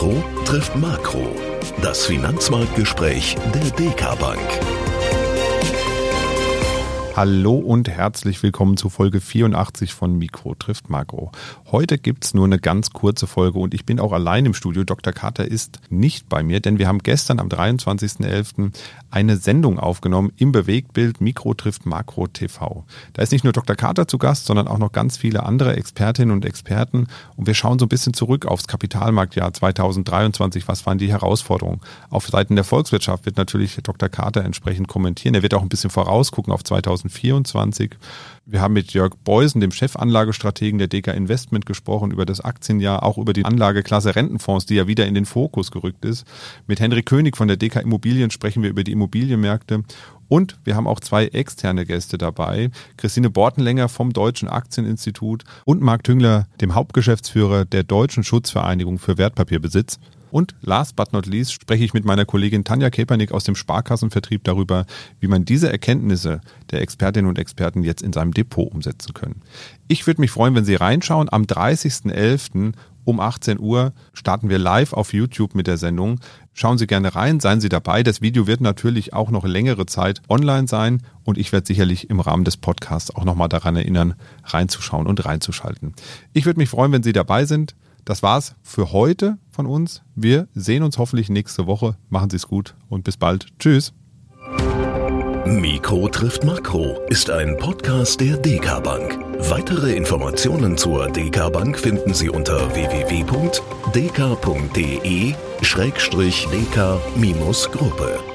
Mikro trifft Makro. Das Finanzmarktgespräch der DK Bank. Hallo und herzlich willkommen zu Folge 84 von Mikro trifft Makro. Heute gibt's nur eine ganz kurze Folge und ich bin auch allein im Studio. Dr. Carter ist nicht bei mir, denn wir haben gestern am 23.11. eine Sendung aufgenommen im Bewegtbild Mikro trifft Makro TV. Da ist nicht nur Dr. Carter zu Gast, sondern auch noch ganz viele andere Expertinnen und Experten und wir schauen so ein bisschen zurück aufs Kapitalmarktjahr 2023. Was waren die Herausforderungen? Auf Seiten der Volkswirtschaft wird natürlich Dr. Carter entsprechend kommentieren. Er wird auch ein bisschen vorausgucken auf 2023. 2024. Wir haben mit Jörg Beusen, dem Chefanlagestrategen der DK Investment, gesprochen über das Aktienjahr, auch über die Anlageklasse Rentenfonds, die ja wieder in den Fokus gerückt ist. Mit Henry König von der DK Immobilien sprechen wir über die Immobilienmärkte. Und wir haben auch zwei externe Gäste dabei. Christine Bortenlänger vom Deutschen Aktieninstitut und Marc Tüngler, dem Hauptgeschäftsführer der Deutschen Schutzvereinigung für Wertpapierbesitz. Und last but not least spreche ich mit meiner Kollegin Tanja Kepernick aus dem Sparkassenvertrieb darüber, wie man diese Erkenntnisse der Expertinnen und Experten jetzt in seinem Depot umsetzen können. Ich würde mich freuen, wenn Sie reinschauen. Am 30.11. um 18 Uhr starten wir live auf YouTube mit der Sendung. Schauen Sie gerne rein, seien Sie dabei. Das Video wird natürlich auch noch längere Zeit online sein und ich werde sicherlich im Rahmen des Podcasts auch nochmal daran erinnern, reinzuschauen und reinzuschalten. Ich würde mich freuen, wenn Sie dabei sind. Das war's für heute von uns. Wir sehen uns hoffentlich nächste Woche. Machen Sie es gut und bis bald. Tschüss. Mikro trifft Makro ist ein Podcast der DK Bank. Weitere Informationen zur DK Bank finden Sie unter www.dk.de-dk-gruppe.